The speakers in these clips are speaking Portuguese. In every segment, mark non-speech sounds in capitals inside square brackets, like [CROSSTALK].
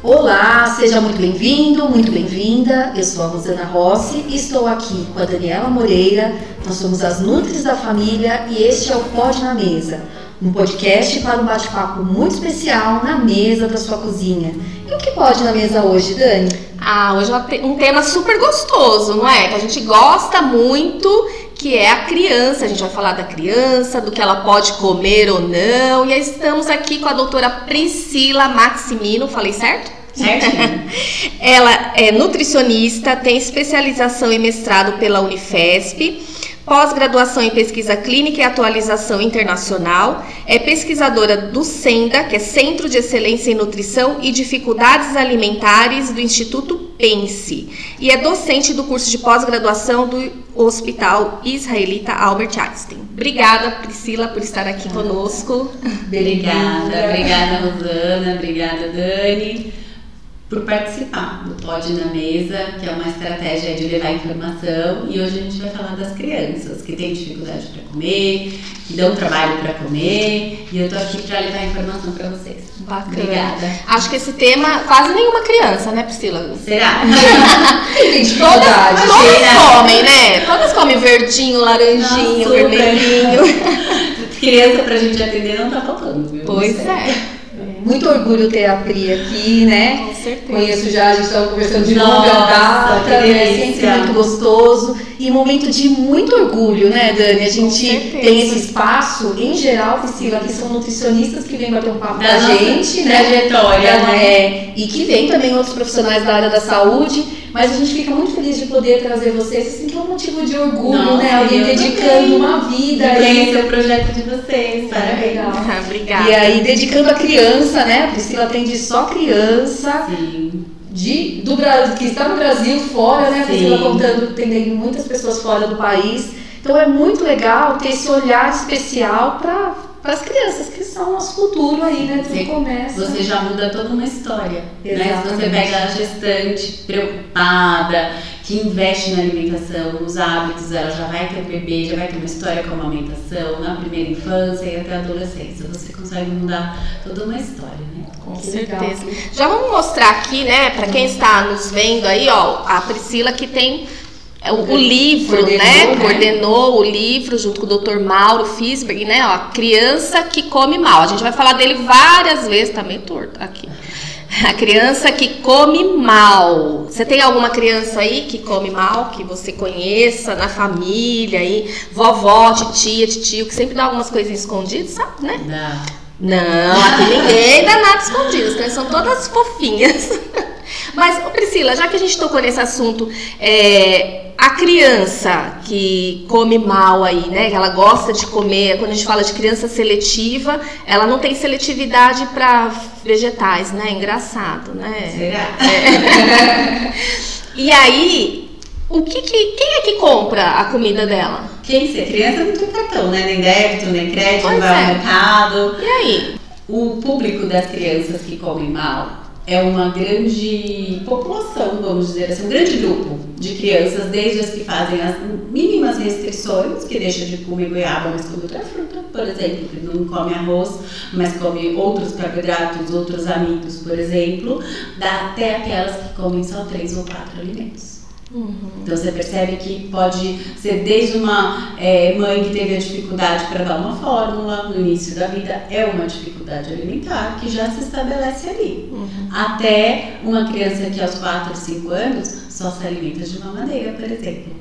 Olá, seja muito bem-vindo, muito bem-vinda. Eu sou a Rosana Rossi e estou aqui com a Daniela Moreira. Nós somos as Nutris da Família e este é o Pode na Mesa, um podcast para um bate-papo muito especial na mesa da sua cozinha. E o que pode na mesa hoje, Dani? Ah, hoje é um tema super gostoso, não é? Que a gente gosta muito, que é a criança. A gente vai falar da criança, do que ela pode comer ou não. E estamos aqui com a doutora Priscila Maximino, falei certo? Certo. [LAUGHS] ela é nutricionista, tem especialização e mestrado pela Unifesp pós-graduação em pesquisa clínica e atualização internacional, é pesquisadora do SENDA, que é Centro de Excelência em Nutrição e Dificuldades Alimentares do Instituto Pense, e é docente do curso de pós-graduação do Hospital Israelita Albert Einstein. Obrigada, Priscila, por estar aqui conosco. Obrigada, obrigada, Rosana, obrigada, Dani por participar do Pode na Mesa, que é uma estratégia de levar informação. E hoje a gente vai falar das crianças que têm dificuldade para comer, que dão trabalho para comer. E eu tô aqui para levar informação para vocês. Bacana. Obrigada. Acho que esse tema quase nenhuma criança, né, Priscila? Será? [LAUGHS] Tem dificuldade. Todas comem, né? Todas comem verdinho, laranjinho, super. vermelhinho. [LAUGHS] Criança pra gente atender não tá faltando, viu? Pois é. Muito orgulho ter a Pri aqui, né? Com certeza. Conheço já, a gente estava conversando de longa data, né? Sempre muito gostoso e momento de muito orgulho, né, Dani? A gente tem esse espaço, em geral, Priscila, que são nutricionistas que vêm bater um papo com Da a nossa gente, né? trajetória, Da- né? é, e que vem também outros profissionais da área da saúde, mas a gente fica muito feliz de poder trazer vocês, assim, que é um motivo de orgulho, Nossa, né? Alguém dedicando também. uma vida E aí. conhecer o projeto de vocês, parabéns. legal. Obrigada. E aí, dedicando a criança, né? A Priscila atende só criança Sim. De, do Brasil, que está no Brasil, fora, né? Priscila contando, atendendo muitas pessoas fora do país. Então é muito legal ter esse olhar especial para as crianças, que são o nosso futuro aí, né? Você- começa. Você já muda toda uma história. Né? Se você Exatamente. pega a gestante preocupada, que investe na alimentação, nos hábitos, ela já vai ter um bebê, já vai ter uma história com a amamentação, na primeira infância e até a adolescência. Você consegue mudar toda uma história, né? Com Que legal. certeza. Já vamos mostrar aqui, né, para quem está nos vendo aí, ó, a Priscila que tem é, o, o livro, Coordenou, né? né? Coordenou o livro junto com o Dr. Mauro Fisberg, né? Ó, a criança que come mal. A gente vai falar dele várias vezes, tá meio torto aqui. A criança que come mal. Você tem alguma criança aí que come mal, que você conheça na família aí? Vovó, titia, tio, que sempre dá algumas coisinhas escondidas, sabe, né? Da... Não, aqui ninguém dá nada escondido, as crianças são todas fofinhas. [LAUGHS] Mas, Priscila, já que a gente tocou nesse assunto, é, a criança que come mal aí, né? Que ela gosta de comer, quando a gente fala de criança seletiva, ela não tem seletividade para vegetais, né? Engraçado, né? Será? [LAUGHS] E aí, o que que, quem é que compra a comida dela? Quem ser criança não tem cartão, né? Nem débito, nem crédito, Pois não vai é. ao mercado. E aí? O público das crianças que comem mal é uma grande população, vamos dizer assim, um grande grupo de crianças, desde as que fazem as mínimas restrições, que deixa de comer goiaba, mas come outra fruta, por exemplo, que não come arroz, mas come outros carboidratos, outros amidos, por exemplo, até aquelas que comem só três ou quatro alimentos. Então você percebe que pode ser desde uma eh, mãe que teve a dificuldade para dar uma fórmula no início da vida, é uma dificuldade alimentar que já se estabelece ali. Até uma criança que aos 4, 5 anos só se alimenta de mamadeira, por exemplo.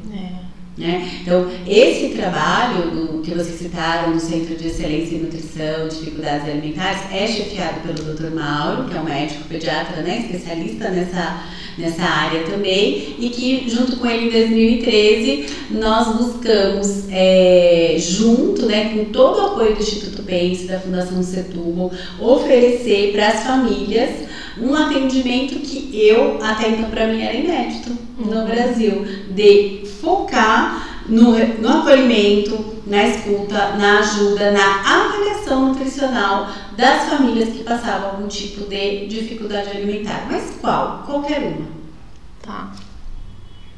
Né? Então, esse trabalho do, que vocês citaram no Centro de Excelência em Nutrição, Dificuldades Alimentares, é chefiado pelo Dr. Mauro, que é um médico pediatra, né, especialista nessa, nessa área também, e que, junto com ele em 2013, nós buscamos, é, junto né, com todo o apoio do Instituto Pense, da Fundação Setúbal, oferecer para as famílias um atendimento que eu, até então, para mim era inédito no Brasil, de focar no, no acolhimento, na escuta, na ajuda, na avaliação nutricional das famílias que passavam algum tipo de dificuldade alimentar. Mas qual? Qualquer uma. Tá.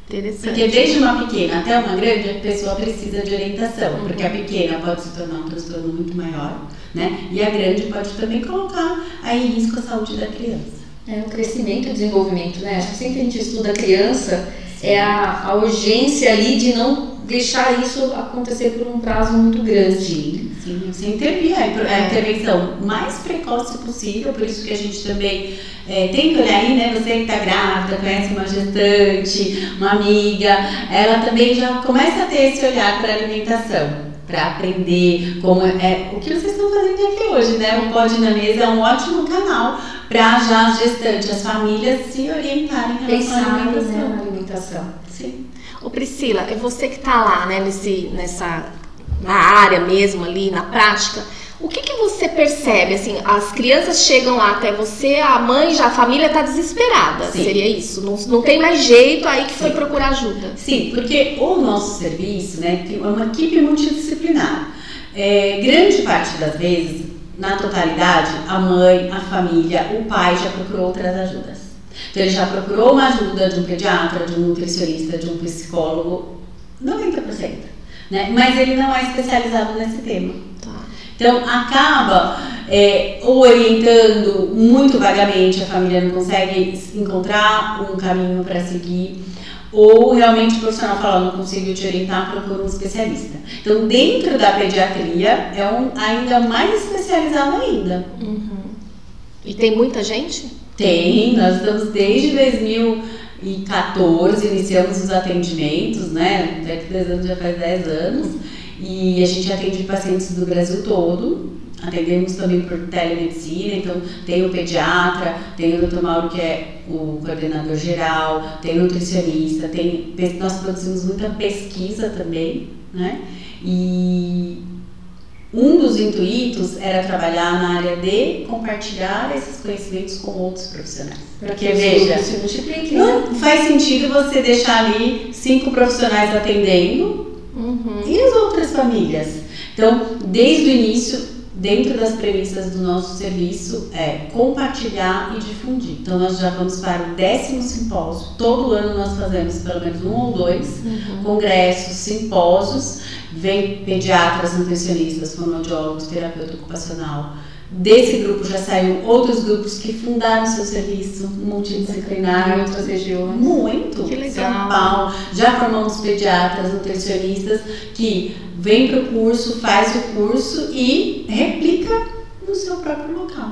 Interessante. Porque desde uma pequena até uma grande, a pessoa precisa de orientação, porque a pequena pode se tornar um transtorno muito maior, né? E a grande pode também colocar aí em risco a saúde da criança. É o crescimento e o desenvolvimento, né? Sempre que a gente estuda a criança, é a, a urgência ali de não deixar isso acontecer por um prazo muito grande. Sim, você intervir a é. intervenção mais precoce possível, por isso que a gente também é, tem que olhar aí, né? Você que está grávida, conhece uma gestante, uma amiga, ela também já começa a ter esse olhar para a alimentação para aprender como é o que vocês estão fazendo aqui hoje, né? O Pode na Mesa é um ótimo canal para já as gestantes, as famílias se orientarem em relação à alimentação. Né, alimentação. Sim. Ô Priscila, é você que está lá, né, nesse, nessa na área mesmo ali, na prática. O que, que você percebe? Assim, as crianças chegam lá até você, a mãe já, a família está desesperada. Sim. Seria isso? Não, não tem mais jeito aí que foi procurar ajuda. Sim, porque o nosso serviço né, é uma equipe multidisciplinar. É, grande parte das vezes, na totalidade, a mãe, a família, o pai já procurou outras ajudas. Então ele já procurou uma ajuda de um pediatra, de um nutricionista, de um psicólogo, 90%. Né? Mas ele não é especializado nesse tema. Então, acaba é, orientando muito vagamente, a família não consegue encontrar um caminho para seguir, ou realmente o profissional fala, não consigo te orientar, procura um especialista. Então, dentro da pediatria, é um, ainda mais especializado ainda. Uhum. E tem muita gente? Tem, nós estamos desde 2014, iniciamos os atendimentos, né? Daqui a 10 anos já faz 10 anos. E a gente atende pacientes do Brasil todo. Atendemos também por telemedicina, então tem o pediatra, tem o Dr. Mauro que é o coordenador geral, tem o nutricionista, tem, nós produzimos muita pesquisa também, né? E um dos intuitos era trabalhar na área de compartilhar esses conhecimentos com outros profissionais. Porque, veja, não né? faz sentido você deixar ali cinco profissionais atendendo Uhum. E as outras famílias? Então, desde o início, dentro das premissas do nosso serviço, é compartilhar e difundir. Então, nós já vamos para o décimo simpósio. Todo ano nós fazemos pelo menos um ou dois uhum. congressos, simpósios. Vem pediatras, nutricionistas, fonoaudiólogos, terapeuta ocupacional Desse grupo já saíram outros grupos que fundaram seu serviço multidisciplinar em outras regiões. Muito. Que legal. São Paulo. Já formamos pediatras, nutricionistas que vêm para o curso, faz o curso e replica no seu próprio local.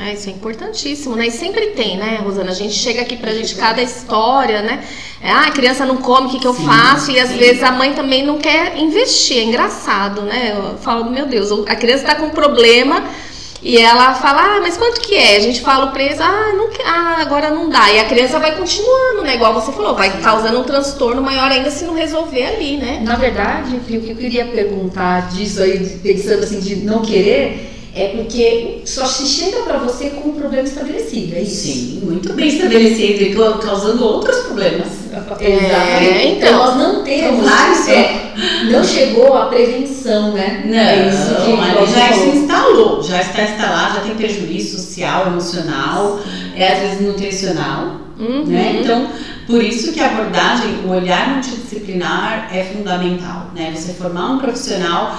É, isso é importantíssimo, né? E sempre tem, né, Rosana? A gente chega aqui pra gente cada história, né? É, ah, a criança não come, o que, que eu sim, faço? E às sim. vezes a mãe também não quer investir. É engraçado, né? Eu falo, meu Deus, a criança tá com um problema e ela fala, ah, mas quanto que é? A gente fala o preço, ah, não, ah, agora não dá. E a criança vai continuando, né? Igual você falou, vai causando um transtorno maior ainda se não resolver ali, né? Na verdade, o que eu queria perguntar disso aí, pensando assim, de não querer, é porque só se chega para você com um problema estabelecido, é isso? Sim, muito bem estabelecido e causando outros problemas. É, então, então, nós não temos é, não chegou a prevenção, né? Não, é isso que mas já se instalou, já está instalado, já tem prejuízo social, emocional, é às vezes nutricional, uhum. né? Então, por isso que a abordagem, o olhar multidisciplinar é fundamental, né? Você formar um profissional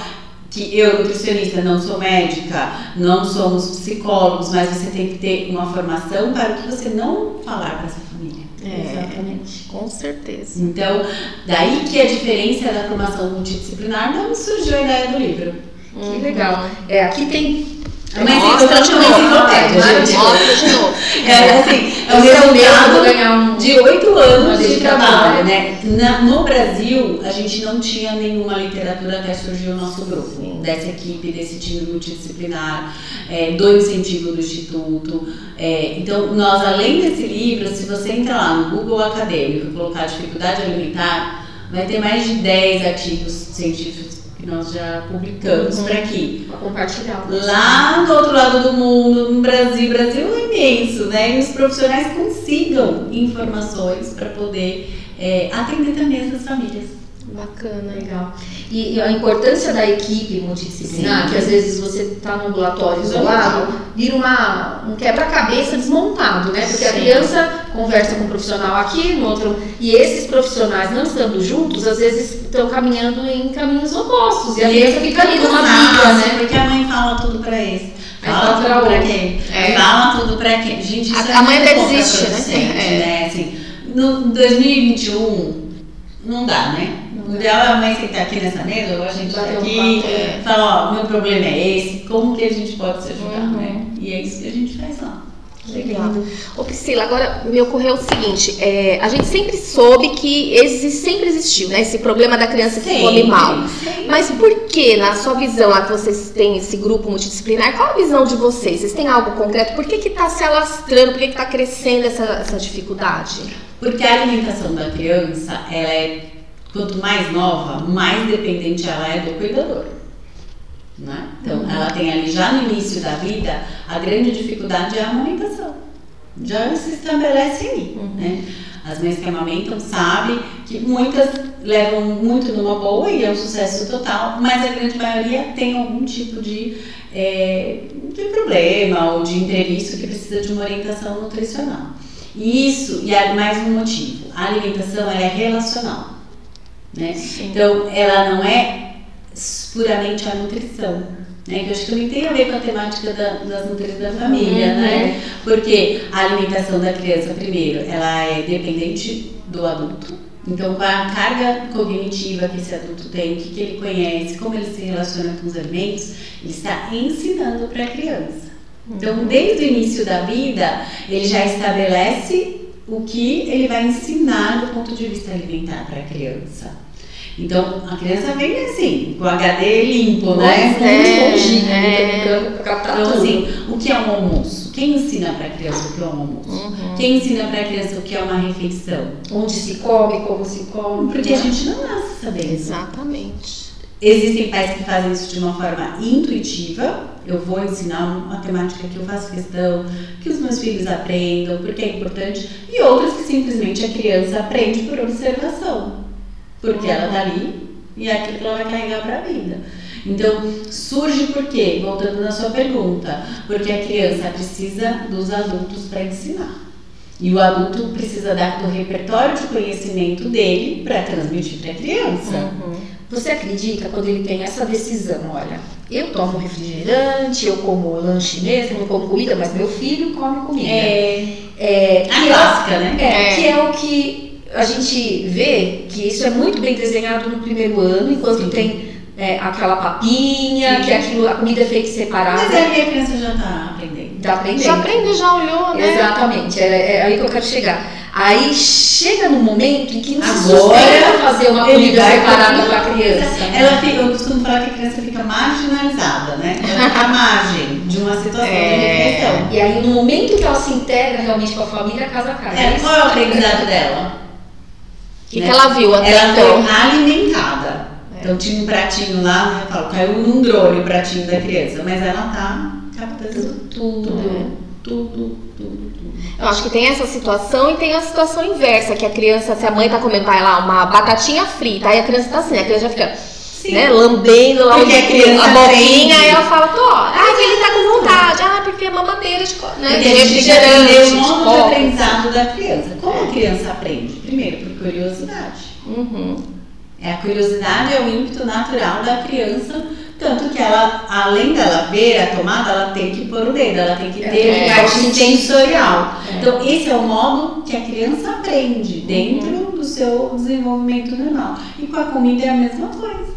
que eu, nutricionista, não sou médica, não somos psicólogos, mas você tem que ter uma formação para o que você não falar para essa família. É, Exatamente. Com certeza. Então, daí que a diferença da formação multidisciplinar não surgiu a ideia do livro. Que legal. É, aqui tem mas mostra de novo. Mostra de novo. É, assim, é o resultado de oito anos de trabalho, né? Na, no Brasil, a gente não tinha nenhuma literatura até surgiu o nosso grupo, dessa equipe, desse time multidisciplinar, é, do incentivo do Instituto. É, então, nós, além desse livro, se você entrar lá no Google Acadêmico e colocar dificuldade alimentar, vai ter mais de 10 artigos científicos que nós já publicamos para aqui. Para compartilhar. Lá do outro lado do mundo, no Brasil, Brasil é imenso, né? E os profissionais consigam informações para poder é, atender também essas famílias. Bacana. Legal. E, e a importância da equipe multidisciplinar, Sim. que às vezes você está no ambulatório isolado, vira uma, um quebra-cabeça desmontado, né? Porque a Sim. criança conversa com um profissional aqui, no outro. E esses profissionais, não estando juntos, às vezes estão caminhando em caminhos opostos. E a criança fica ali numa briga, né? Porque a mãe fala tudo pra esse. Fala fala tudo pra pra outro. quem? É. Fala tudo pra quem? Gente, isso A- é a mãe até desiste, né? producente, É. né? Assim, no 2021, não dá, né? Ideal é a mãe sentar aqui nessa mesa, ou a gente tá um aqui, papo, é. falar, ó, meu problema é esse, como que a gente pode se ajudar, Uhum. né? E é isso que a gente faz lá. Legal. Ô Priscila, agora me ocorreu o seguinte: é, a gente sempre soube que exi- sempre existiu, né? Esse problema da criança que come mal. sempre. Mas por que, na sua visão, lá que vocês têm esse grupo multidisciplinar, qual a visão de vocês? Vocês têm algo concreto? Por que que tá se alastrando? Por que que tá crescendo essa, essa dificuldade? Porque a alimentação da criança, ela é, quanto mais nova, mais dependente ela é do cuidador. Né? Então, ela tem ali já no início da vida, a grande dificuldade é a amamentação. Já se estabelece aí. Né? As mães que amamentam sabem que muitas levam muito numa boa e é um sucesso total, mas a grande maioria tem algum tipo de, é, de problema ou de imprevisto que precisa de uma orientação nutricional. E Isso, e há mais um motivo. A alimentação é relacional. Né? Então, ela não é puramente a nutrição. Né? Que eu acho que também tem a ver com a temática da, das nutrições da família, Uhum. né? Porque a alimentação da criança, primeiro, ela é dependente do adulto. Então, com a carga cognitiva que esse adulto tem, o que, que ele conhece, como ele se relaciona com os alimentos, ele está ensinando para a criança. Então, desde o início da vida, ele já estabelece o que ele vai ensinar do ponto de vista alimentar para a criança. Então, a criança vem assim, com o HD limpo, né? É, esponjinha, é. captar Então, assim, o que é um almoço? Quem ensina para a criança o que é um almoço? Uhum. Quem ensina para a criança o que é uma refeição? Onde se come, como se come. Porque a gente não nasce sabendo. Exatamente. Existem pais que fazem isso de uma forma intuitiva. Eu vou ensinar uma temática que eu faço questão, que os meus filhos aprendam, porque é importante. E outras que simplesmente a criança aprende por observação. Porque ela tá ali e é aquilo que ela vai carregar para a vida. Então, surge por quê? Voltando na sua pergunta. Porque a criança precisa dos adultos para ensinar. E o adulto precisa dar do repertório de conhecimento dele para transmitir para a criança. Uhum. Você acredita quando ele tem essa decisão? Olha, eu tomo refrigerante, eu como lanche mesmo, eu como comida, mas meu filho come comida. É, É, a que clássica, né? É, É. que é o que a gente vê que isso é muito bem desenhado no primeiro ano, enquanto Sim. tem é, aquela papinha, Sim. que aquilo, a comida é feita separada. Mas aí a criança já tá aprendendo. Tá aprendendo. Já aprende, já olhou, né? Exatamente, é, é aí que eu quero chegar. Aí chega no momento em que não se Agora, sustenta fazer uma comida separada para a criança. Ela fica, eu costumo falar que a criança fica marginalizada, né? Ela fica à margem de uma situação É. de refeição. E aí, no momento que ela se integra realmente com a família, a casa cai. É, qual é o aprendizado dela? O que, que ela viu até Ela então? foi alimentada. Então tinha um pratinho lá, né, eu falo, caiu num drone o pratinho da criança, mas ela tá captando Tudo. tudo, tudo, tudo. Eu acho que tem essa situação e tem a situação inversa, que a criança, se a mãe tá comendo vai lá uma batatinha frita, aí a criança tá assim, a criança já fica né, lambendo lá Porque a criança a boquinha, aí ela fala, tô, ah, que ele tá com vontade, ah, porque é mamadeira de, né, de refrigerante, o de modo de aprendizado da criança. Como a criança aprende? Primeiro, por curiosidade. Uhum. É, a curiosidade é o ímpeto natural da criança, tanto que ela, além dela ver a tomada, ela tem que pôr o dedo, ela tem que ter É. a parte sensorial. É. Então, esse é o modo que a criança aprende dentro do seu desenvolvimento normal. E com a comida é a mesma coisa.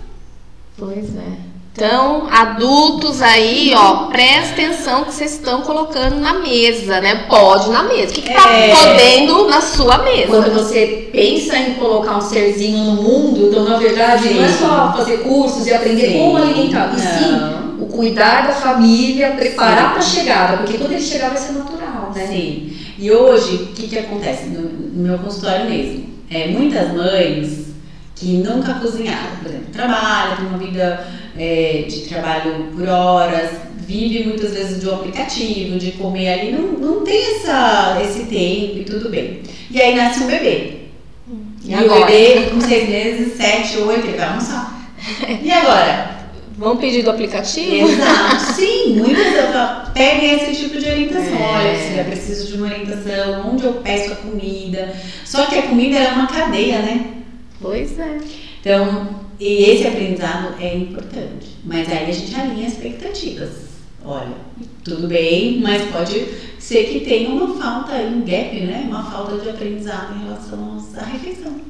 Pois é. Então, adultos aí, ó, presta atenção que vocês estão colocando na mesa, né? Pode na mesa. O que, que tá É. podendo na sua mesa? Quando você pensa em colocar um serzinho no mundo, então na verdade não é Sim. só fazer cursos e aprender Sim. como alimentar, e sim o cuidar da família, preparar Sim. para a chegada, porque quando ele chegar vai ser natural, né? Sim. E hoje, o que, que acontece no, no meu consultório mesmo? É, muitas mães que nunca cozinharam, por exemplo, trabalham, tem uma vida é, de trabalho por horas, vive muitas vezes de um aplicativo, de comer ali, não, não tem essa, esse tempo e tudo bem. E aí nasce um bebê. E, e o bebê [LAUGHS] com seis meses, sete, oito, ele vai almoçar. [LAUGHS] E agora? Vamos pedir do aplicativo? Exato, sim, muitas pedem esse tipo de orientação. É. Olha, se eu preciso de uma orientação, onde eu peço a comida. Só que a comida é uma cadeia, né? Pois é. Então, e esse aprendizado é importante. Mas aí a gente alinha expectativas. Olha, tudo bem, mas pode ser que tenha uma falta, um gap, né? Uma falta de aprendizado em relação à refeição.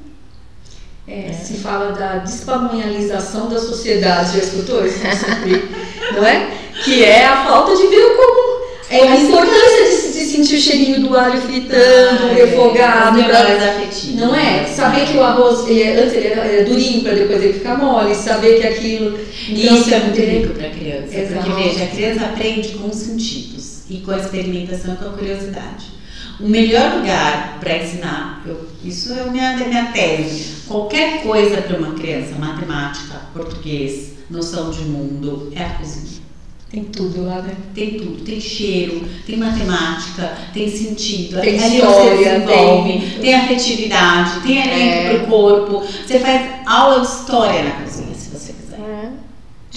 É, se fala da despamonhalização da sociedade, já escutou isso? [LAUGHS] não é? Que é a falta de ver como é a importância de, de, sentir o cheirinho do alho fritando, ah, refogado. É, não é? Saber que o arroz, ele, antes ele era durinho para depois ele ficar mole, saber que aquilo. Então, Isso é muito rico para a criança. Exato. Porque veja, a criança aprende com os sentidos e com a experimentação e com a curiosidade. O melhor lugar para ensinar, eu, isso é minha, minha tese. Qualquer coisa para uma criança, matemática, português, noção de mundo, é a cozinha. Tem tudo lá, né? Tem tudo. Tem cheiro, tem matemática, tem sentido. Tem Ali história, tem, tem afetividade, tem alimento é. para o corpo. Você faz aula de história na cozinha, se você quiser. É.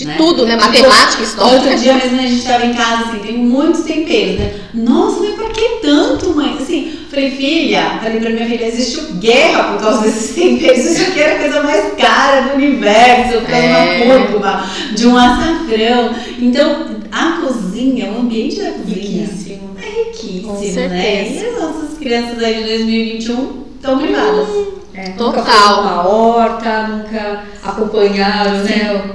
De né? tudo, né? Matemática, história. Outro dia mesmo a gente estava em casa, assim, tem muitos temperos, né? Nossa, mas por que tanto, mãe? Assim, falei, filha, falei pra minha filha, existe guerra por causa desses temperos. Isso aqui era a coisa mais cara do universo, para é. uma cúrcuma, de um açafrão. Então, a cozinha, o ambiente da cozinha riquíssimo. é riquíssimo, né? E as nossas crianças aí de 2021 estão privadas. Hum, é, Total. Nunca uma horta, nunca acompanharam, né?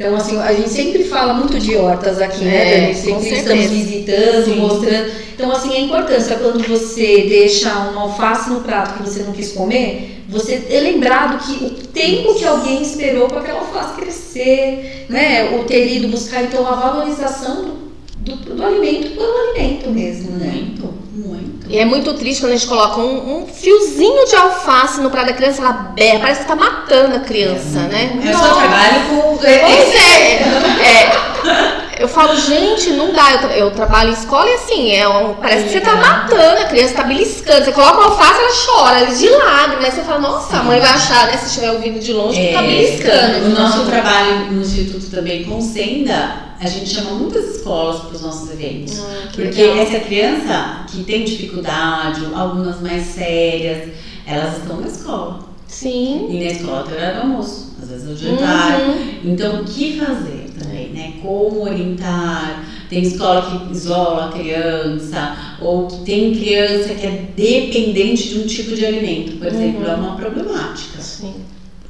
Então, assim, a gente sempre fala muito de hortas aqui, né, é? Sempre estamos visitando, Sim. mostrando. Então, assim, a importância quando você deixa uma alface no prato que você não quis comer, você é lembrado que o tempo que alguém esperou para aquela alface crescer, né? Ou ter ido buscar, então, a valorização do, do, do alimento pelo alimento mesmo, né? Muito, muito. E é muito triste quando a gente coloca um, um fiozinho de alface no prato da criança, ela berra, parece que tá matando a criança, é, né? Eu só trabalho com. Pois é. [LAUGHS] é. Eu falo, gente, não dá. Eu, tra eu trabalho em escola e assim, é um, parece que você tá matando a criança, tá beliscando. Você coloca uma alface, ela chora, ela de lágrimas. Aí você fala, nossa, a mãe vai achar, né, se estiver ouvindo de longe, que tá é, beliscando. O nosso trabalho no Instituto também com Senda a gente chama muitas escolas para os nossos eventos. Ah, porque legal. essa criança que tem dificuldade, algumas mais sérias, elas estão na escola. Sim. E na escola tem hora do almoço, vezes é o jantar. Uhum. Então, o que fazer também, né? Como orientar. Tem escola que isola a criança, ou que tem criança que é dependente de um tipo de alimento, por exemplo, uhum. é uma problemática. Sim.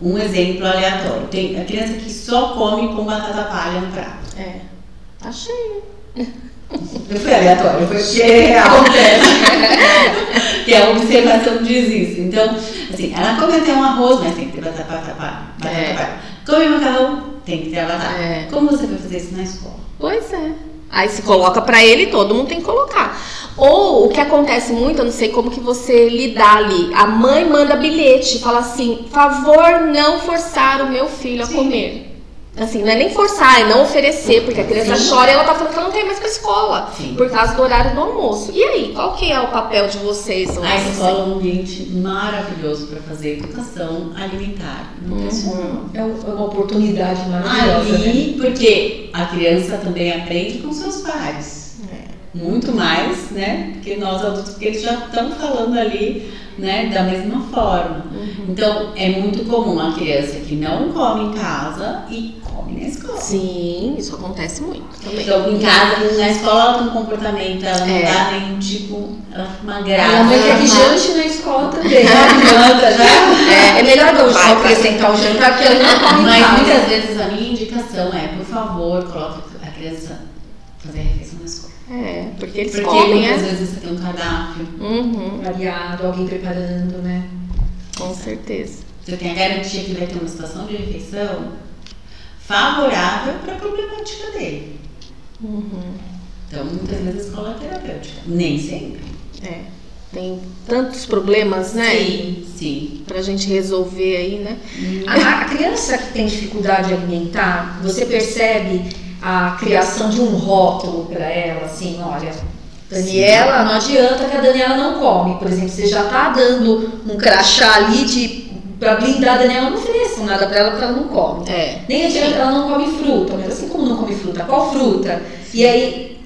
Um exemplo aleatório. Tem a criança que só come com batata palha no prato. É. Cheio. Não foi aleatório, foi porque acontece. [LAUGHS] que a observação diz isso. Então, assim, ela come até um arroz, mas tem que ter batata, batata, batata, é. Come macarrão, tem que ter batata. É. Como você vai fazer isso na escola? Pois é. Aí se coloca para ele, todo mundo tem que colocar. Ou o que acontece muito, eu não sei como que você lidar ali. A mãe manda bilhete, fala assim: favor não forçar o meu filho Sim. a comer. Assim, não é nem forçar, é não oferecer, porque a criança Sim. chora e ela tá falando que ela não tem mais pra escola. Sim. Por causa do horário do almoço. E aí, qual que é o papel de vocês? A escola é um ambiente maravilhoso para fazer educação alimentar, Uhum. É, é uma oportunidade maravilhosa. Ali, né? porque a criança também aprende com seus pais. Muito mais, né? Que nós adultos, porque eles já estão falando ali né, da mesma forma. Uhum. Então, é muito comum a criança que não come em casa e come na escola. Sim, isso acontece muito também. Então, em casa, na escola, ela tem um comportamento, ela não é. dá nenhum tipo, ela fica uma graça. Ela quer que jante na escola também. [LAUGHS] Janta, já. É, é melhor não só acrescentar o jantar, porque ela não come Mas muitas vezes a minha indicação é, por favor, coloque a criança fazer a refeição na escola. É, porque eles porque comem, muitas é? vezes você tem um cardápio uhum. variado, alguém preparando, né? Com certeza. Você tem a garantia que vai ter uma situação de refeição favorável para a problemática dele. Uhum. Então, muitas vezes escola é terapêutica. Nem sempre. É. Tem tantos problemas, né? Sim, sim. Pra gente resolver aí, né? A, a criança que tem dificuldade alimentar, você percebe a criação de um rótulo para ela, assim, olha, Daniela, não adianta que a Daniela não come. Por exemplo, você já está dando um crachá ali de pra blindar a Daniela, não ofereçam nada pra ela porque ela não come. É. Nem adianta, ela não come fruta, mas assim como não come fruta, qual fruta? E aí,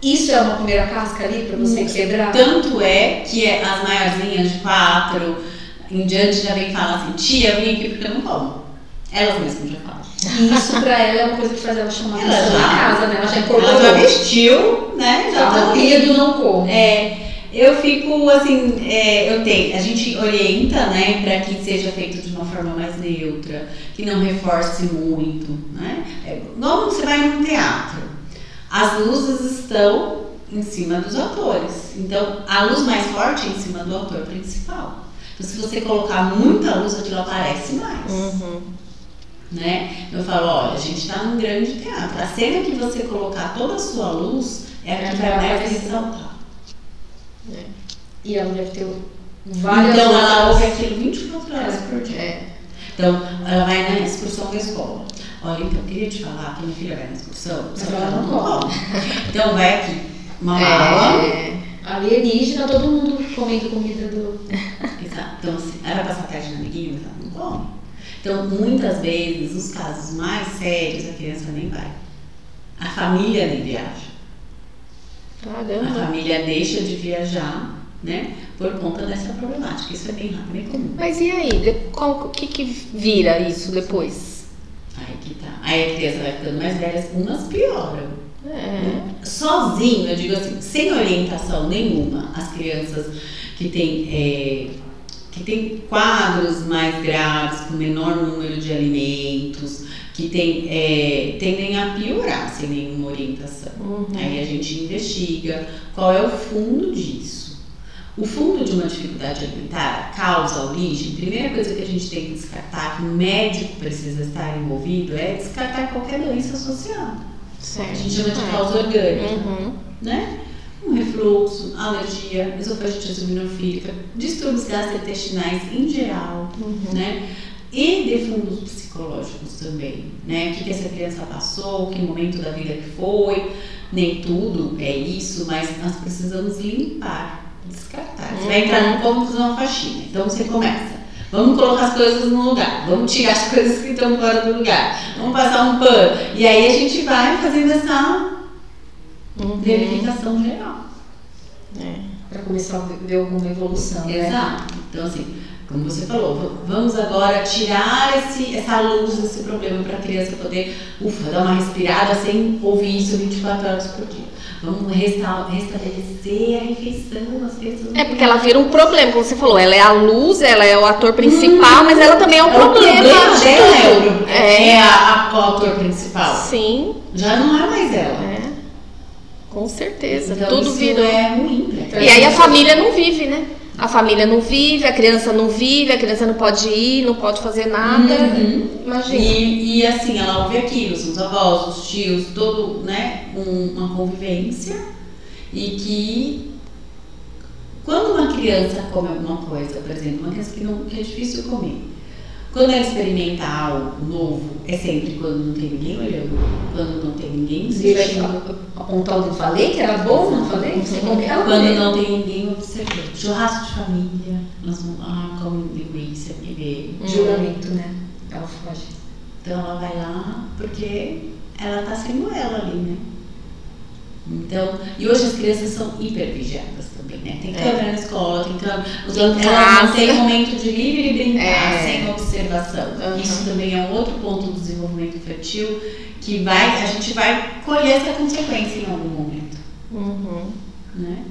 isso é uma primeira casca ali pra você quebrar? Tanto é que é as maiorzinhas de quatro em diante já vem falar assim, tia, vim aqui porque eu não como. Elas mesmas já falam. E isso pra ela é uma coisa que faz ela chamar Ela atenção em casa, né? Ela já Ela já incorporou. vestiu, né? Já tá ali. medo não como. É, eu fico assim, é, eu tenho, a gente orienta, né, para que seja feito de uma forma mais neutra, que não reforce muito, né? É, igual você vai num teatro, as luzes estão em cima dos atores, então a luz mais forte é em cima do ator principal. Então, se você colocar muita luz, aquilo aparece mais Uhum. Né? Eu falo, olha, a gente está num grande teatro. A cena que você colocar toda a sua luz é a É que a vai mais ressaltar. E ela deve ter várias então ela ouve aquilo 24 horas por dia. É. Então ela vai na excursão da escola. Olha, então eu queria te falar que minha filha vai na excursão, só que ela não come. [LAUGHS] Então vai aqui, uma. É. Alienígena, todo mundo comendo comida do. [LAUGHS] Exato. Então assim, ela vai passar a tarde na amiguinha, mas ela não come. Então muitas vezes, os casos mais sérios, a criança nem vai. A família nem viaja. A Caramba. família deixa de viajar, né? Por conta dessa problemática. Isso é bem rápido, bem comum. Mas e aí? Qual- O que, que vira isso depois? Aí que tá. Aí a criança vai ficando mais velha, umas pioram. É. Sozinho, eu digo assim, sem orientação nenhuma, as crianças que têm, é, que têm quadros mais graves, com menor número de alimentos, que tem, é, tendem a piorar sem nenhuma orientação. Uhum. Aí a gente investiga qual é o fundo disso. O fundo de uma dificuldade alimentar, causa, origem, a primeira coisa que a gente tem que descartar, que o médico precisa estar envolvido, é descartar qualquer doença associada. Certo. A gente chama de causa orgânica, Uhum. né? Refluxo, alergia, esofagite eosinofílica, distúrbios gastrointestinais em geral, né? E de fundos psicológicos também, né? O que, que essa criança passou, que momento da vida que foi, nem tudo é isso, mas nós precisamos limpar, descartar. Você vai entrar num ponto fazer uma faxina, então você começa. Vamos colocar as coisas no lugar, vamos tirar as [LAUGHS] coisas que estão fora do lugar, vamos passar um pano. E aí a gente vai fazendo essa Uhum. verificação geral. É. Pra começar a ver alguma evolução, né? Exato. Então, assim, como você falou, vamos agora tirar esse, essa luz desse problema para a criança poder, ufa, dar uma respirada sem ouvir isso 24 horas por dia. Vamos resta- restabelecer a refeição, as não É porque ela vira um problema, como você falou, ela é a luz, ela é o ator principal, mas ela também é um É o problema. problema de dela é, o pro- é a, a, o autor principal. Sim, Já não é mais ela. Com certeza. Então, tudo isso virou. é ruim. né? E aí a família não vive, né? A família não vive, a criança não vive, a criança não pode ir, não pode fazer nada. Uhum. Imagina. E, e assim, ela ouve aquilo, os avós, os tios, todo, né, um- uma convivência e que quando uma criança come alguma coisa, por exemplo, uma criança que, não, que é difícil comer, quando ela experimenta algo novo, é sempre quando não tem ninguém olhando, quando não tem ninguém eu apontar o dedo. Falei que era bom, não falei? Quando come. não tem ninguém observando. Churrasco de família, nós vamos, ah, linguiça, que vê. Julgamento, né? Ela foge. Então ela vai lá porque ela tá sendo ela ali, né? Então, e hoje as crianças são hiper vigiadas também, né? Tem É. câmera na escola, tem câmera. Os não têm momento de livre brincar, É. sem observação. Uhum. Isso também é um outro ponto do desenvolvimento infantil que vai, a gente vai colher essa consequência em algum momento, Uhum. né?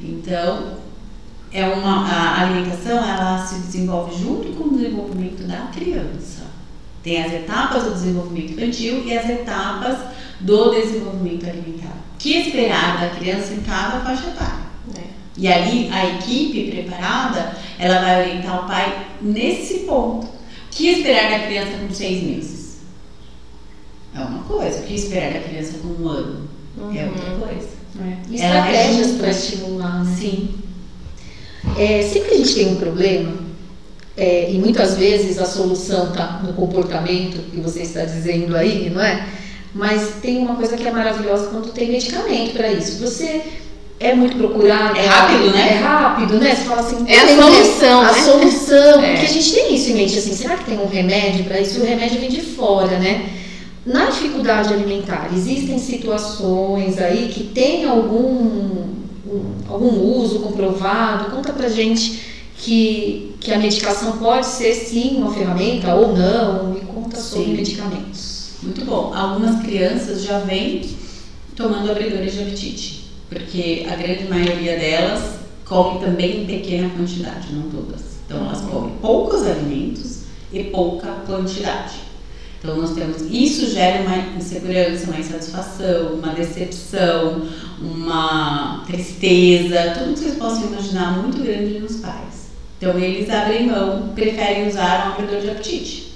Então, é uma, a alimentação ela se desenvolve junto com o desenvolvimento da criança. Tem as etapas do desenvolvimento infantil e as etapas do desenvolvimento alimentar. Que esperar da criança em cada faixa etária? É. E ali a equipe preparada, ela vai orientar o pai nesse ponto. O que esperar da criança com seis meses? É uma coisa. O que esperar da criança com um ano? É outra coisa. E Ela vai Estratégias para estimular, né? Sim. É, sempre que a gente tem um problema, é, e muitas vezes a solução está no comportamento que você está dizendo aí, não é? Mas tem uma coisa que é maravilhosa quando tem medicamento para isso. Você é muito procurado. É rápido, né? É rápido, né? Você fala assim, É a solução, né? A solução. É. Porque a gente tem isso em mente, assim, será que tem um remédio para isso? E o remédio vem de fora, né? Na dificuldade alimentar, existem situações aí que tem algum, um- algum uso comprovado? Conta pra gente que, que a medicação pode ser sim uma ferramenta ou não. Me conta sobre Sim. medicamentos. Muito bom. Algumas crianças já vêm tomando abridores de apetite, porque a grande maioria delas come também em pequena quantidade, não todas. Então elas comem poucos alimentos e pouca quantidade. Então nós temos isso gera uma insegurança, uma insatisfação, uma decepção, uma tristeza, tudo que vocês possam imaginar muito grande nos pais. Então eles abrem mão, preferem usar um abridor de apetite,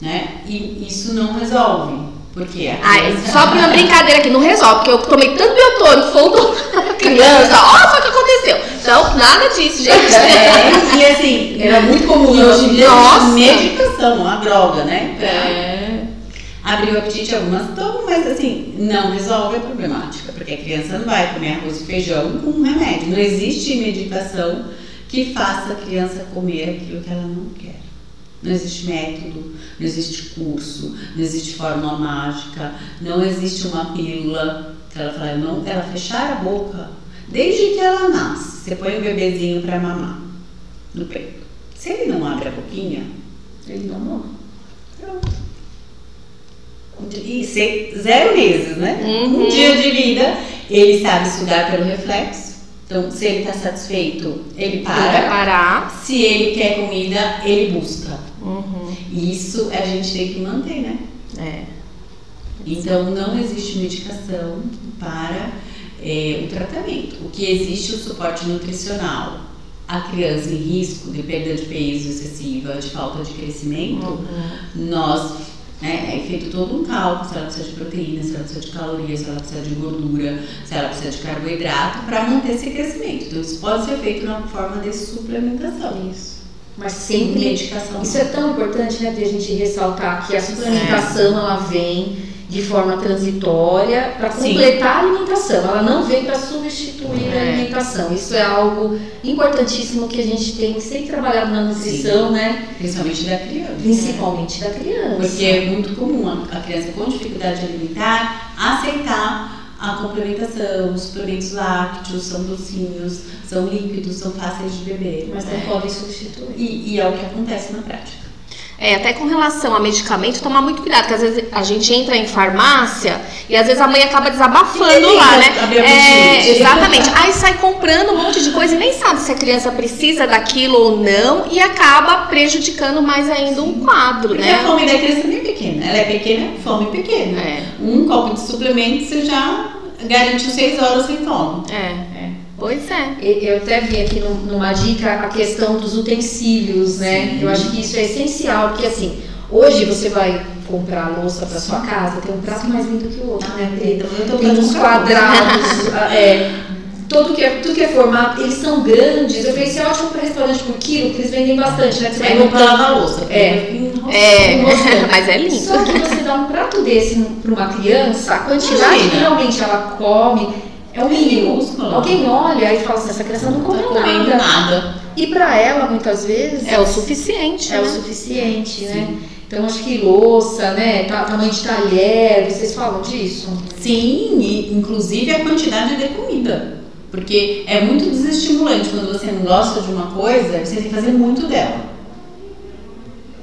né? E isso não resolve, porque a Ai, criança- só pra uma brincadeira aqui, não resolve, porque eu tomei tanto biotônico, fogo criança, olha só o que aconteceu. Então, nada disso, gente. É, e assim, era muito comum e hoje em dia Nossa. medicação, uma droga, né? Pra É. abrir o apetite, algumas tomam, mas assim, não resolve a problemática, porque a criança não vai comer arroz e feijão com um remédio. Não existe medicação que faça a criança comer aquilo que ela não quer. Não existe método, não existe curso, não existe fórmula mágica, não existe uma pílula que ela fala, não, ela fechar a boca desde que ela nasce. Você põe o bebezinho para mamar no peito. Se ele não abre a boquinha, Ele não morre. Pronto. E ser zero meses, né? Uhum. Um dia de vida, ele sabe estudar pelo reflexo. Então, se ele está satisfeito, ele para. parar. Se ele quer comida, ele busca. Uhum. E isso a gente tem que manter, né? É. Então, não existe medicação para eh, o tratamento. O que existe é o suporte nutricional. A criança em risco de perda de peso excessiva, de falta de crescimento, Uhum. nós né, é feito todo um cálculo se ela precisa de proteína, se ela precisa de calorias, se ela precisa de gordura, se ela precisa de carboidrato para manter esse crescimento. Então isso pode ser feito na forma de suplementação. Isso. Mas Sem sempre medicação. Isso é tão importante, né, de a gente ressaltar que a suplementação ela vem de forma transitória para Sim. completar a alimentação. Ela não vem para substituir a É. alimentação. Isso é algo importantíssimo que a gente tem sempre trabalhado na nutrição, né? Principalmente da criança. Principalmente da criança. Porque é muito comum a a criança com dificuldade alimentar aceitar a complementação, os suplementos lácteos são docinhos, são líquidos, são fáceis de beber. Mas não né? podem substituir. E, e é o que acontece na prática. É, até com relação a medicamento, tomar muito cuidado, porque às vezes a gente entra em farmácia e às vezes a mãe acaba desabafando Sim, lá, né? abrir a É, exatamente. Aí sai comprando um monte de coisa e nem sabe se a criança precisa daquilo ou não e acaba prejudicando mais ainda um quadro, Porque a né? fome da criança nem pequena. Ela é pequena, fome pequena. É. Um copo de suplemento você já garante seis horas sem fome. É. Pois é. Eu até vi aqui num- numa dica a questão dos utensílios, né? Sim. Eu acho que isso é essencial, porque assim, hoje você vai comprar louça para sua casa, tem um prato mais lindo que o outro, né? Tem, então eu tô tem uns quadrados, ah, [LAUGHS] é, tudo que, é, tudo que é formato, eles são grandes. Eu falei, isso é ótimo para restaurante por quilo, porque eles vendem bastante, né? Você É vai comprar lavar a louça. É. vir É, Enroscando. [LAUGHS] mas é lindo. Só que você dá um prato desse para uma criança, a quantidade Imagina. que realmente ela come é o mínimo. minúsculo. Alguém olha e fala assim, essa criança não Não come tá comendo nada. nada. E para ela, muitas vezes, É o suficiente, é o né? suficiente, né? Sim. Então, acho que louça, né? ta- Tamanho de talher, vocês falam disso? Sim, e inclusive a quantidade de comida. Porque é muito desestimulante quando você não gosta de uma coisa, você tem que fazer muito dela.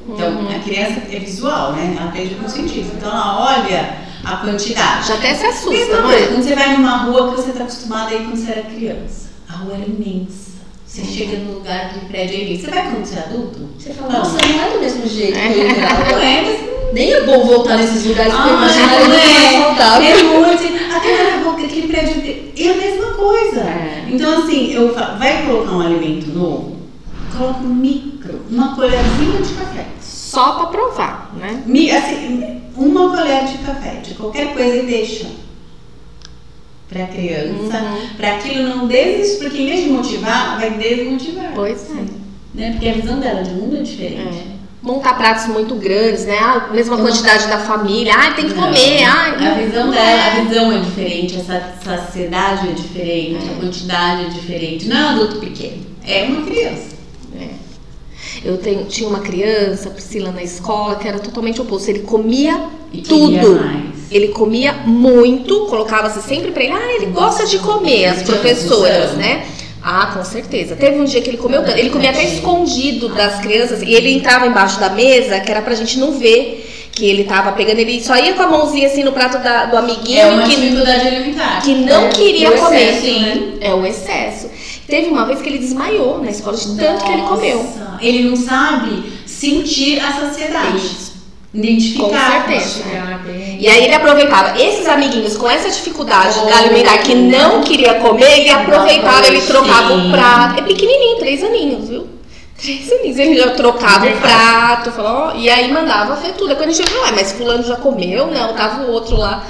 Então, Uhum. a criança é visual, né? Ela aprende com cientista. Então, ela olha a quantidade. Já até se assusta, Mesma não é? quando você vai numa rua que você está acostumada a ir quando você era criança. A rua era imensa. Você chega no lugar do prédio é imenso. Você vai quando você é adulto? Você fala, nossa, não é do mesmo jeito que eu Não é, mas Nem é bom voltar nesses lugares porque Ah, imaginar é mais é. saudável. É muito. Aquela rua, aquele prédio. É a mesma coisa. É. Então, assim, eu falo, vai colocar um alimento novo? Coloca um micro, uma colherzinha de café. Só pra provar, né? Mi- Assim, uma colher de café, de qualquer coisa e deixa. Pra criança, Uhum. pra aquilo não desistir, porque em vez de motivar, vai desmotivar. Pois é. Né? Porque a visão dela de mundo é diferente. É. montar pratos muito grandes, né? Ah, mesma quantidade da família. Ah, tem que comer. Ah, a visão dela, a visão é diferente, essa saciedade é diferente, é. a quantidade é diferente. Não é um adulto pequeno, é uma criança. É. Eu tenho, tinha uma criança, Priscila, na escola, que era totalmente oposto. Ele comia e tudo. Ele comia muito, colocava-se sempre pra ele, ah, ele gosta de comer, as professoras, né? Ah, com certeza. Teve um dia que ele comeu tanto. Ele comia até escondido das crianças e ele entrava embaixo da mesa, que era pra gente não ver que ele tava pegando. Ele só ia com a mãozinha assim no prato da, do amiguinho. É uma que, dificuldade alimentar. Que não é, queria comer. Excesso, né? É o excesso. Teve uma vez que ele desmaiou na escola de tanto Nossa. que ele comeu. Ele não sabe sentir a saciedade. Isso identificar. Com certeza. E aí ele aproveitava esses amiguinhos com essa dificuldade oh, alimentar que não queria comer, ele aproveitava, ele trocava o prato. É pequenininho, três aninhos, viu? Três aninhos. Ele já trocava o prato, falou, e aí mandava tudo. Quando a gente falou, mas fulano já comeu, não, tava o outro lá.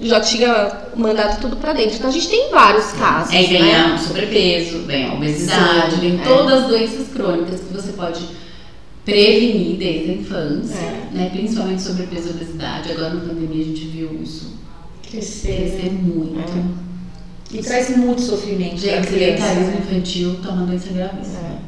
Já tinha mandado tudo pra dentro. Então a gente tem vários casos. Aí vem né? a sobrepeso, vem a obesidade, vem é. todas as doenças crônicas que você pode prevenir desde a infância, é. né? principalmente sobrepeso e obesidade. Agora na pandemia a gente viu isso crescer, crescer muito. É. E traz muito sofrimento. Gente, sedentarismo infantil tá uma doença gravíssima. É.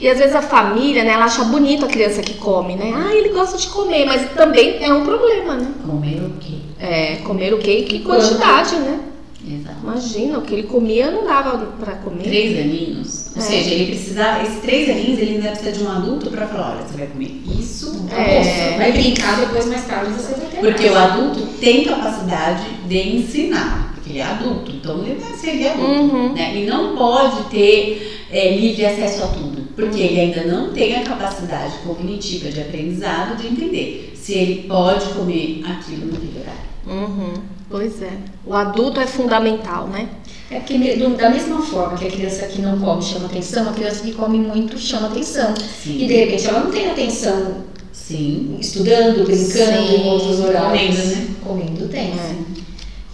E às vezes a família, né, ela acha bonito a criança que come, né? Ah, ele gosta de comer, mas também é um problema, né? Comer o quê? É, comer o quê e que quantidade, né? Exato. Imagina, o que ele comia não dava para comer. Três aninhos. Ou é. seja, ele precisa, esses três aninhos, ele ainda precisa de um adulto para falar: olha, você vai comer isso, é. vai brincar, depois mais tarde você vai ter. Porque mais. o adulto tem capacidade de ensinar, porque ele é adulto, então ele vai ser adulto. Uhum. Né? Ele não pode ter é, livre acesso a tudo, porque ele ainda não tem a capacidade cognitiva de aprendizado de entender se ele pode comer aquilo naquele horário. Uhum. Pois é. O adulto é fundamental, né? É porque da mesma forma que a criança que não come chama atenção, a criança que come muito chama atenção. Sim. E de repente ela não tem atenção Sim. estudando, brincando Sim. em outros horários. Comendo, né? Comendo tem. É.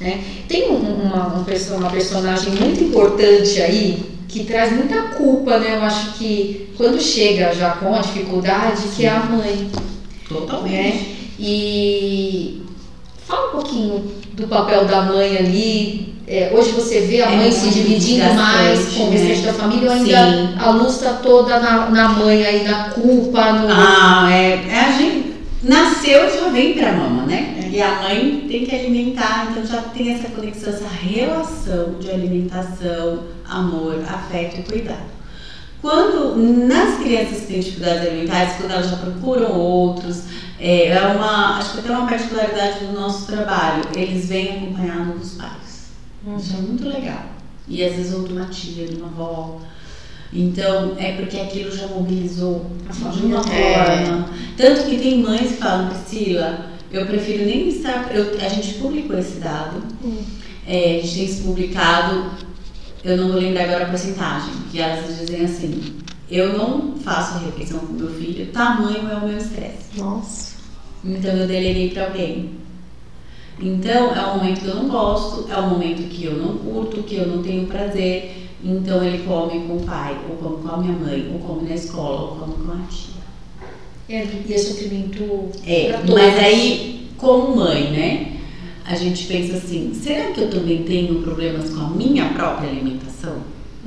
Né? Tem uma, uma personagem muito importante aí que traz muita culpa, né? Eu acho que quando chega já com a dificuldade, Sim. que é a mãe. Totalmente. Né? E fala um pouquinho do papel da mãe ali. É, hoje você vê a é mãe se dividindo mais com o restante né? da família, ou ainda Sim. a luz está toda na, na mãe aí, na culpa, no. Ah, é, é a gente nasceu já vem para a mama, né? É. E a mãe tem que alimentar, então já tem essa conexão, essa relação de alimentação, amor, afeto e cuidado. Quando nas crianças que têm dificuldades alimentares, quando elas já procuram outros, é, é uma, acho que até uma particularidade do nosso trabalho, eles vêm acompanhados dos pais. Uhum. Isso é muito legal. E às vezes ou de uma tia, de uma avó. Então, é porque aquilo já mobilizou de uma é. forma. Tanto que tem mães que falam, Priscila, eu prefiro nem estar. Eu, a gente publicou esse dado. Uhum. É, a gente tem publicado, eu não vou lembrar agora a porcentagem, que elas dizem assim, eu não faço refeição com meu filho, tamanho é o meu estresse. Nossa. Então eu deleguei para alguém. Então é um momento que eu não gosto, é um momento que eu não curto, que eu não tenho prazer. Então ele come com o pai, ou come com a minha mãe, ou come na escola, ou come com a tia. É, e é sofrimento é, Mas aí, como mãe, né? A gente pensa assim, será que eu também tenho problemas com a minha própria alimentação?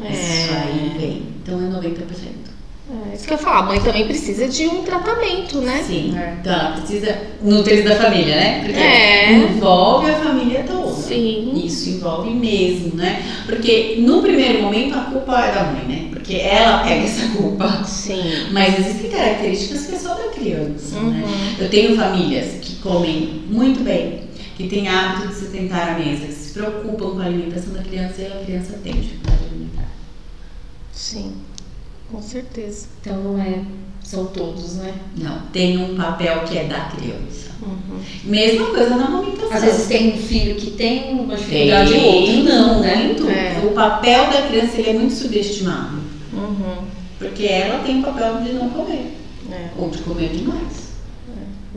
É. Isso aí vem. Então é 90%. É, isso que eu ia falar, a mãe também precisa de um tratamento, né? Sim. É. Então ela precisa nutrir da família, né? Porque é. envolve a família toda. Sim. Isso envolve mesmo, né? Porque no primeiro momento a culpa é da mãe, né? Porque ela pega essa culpa. Sim. Mas existem características que é só da criança, né? uhum. né? Eu tenho famílias que comem muito bem, que têm hábito de se sentar à mesa, que se preocupam com a alimentação da criança e a criança tem dificuldade alimentar. Sim. Com certeza. Então não é, são todos, né? Não, tem um papel que é da criança. Uhum. Mesma coisa na amamentação. Às vezes tem um filho que tem uma dificuldade e outro não, né? Muito. É. O papel da criança ele é muito subestimado. Uhum. Porque ela tem o papel de não comer. É. Ou de comer demais.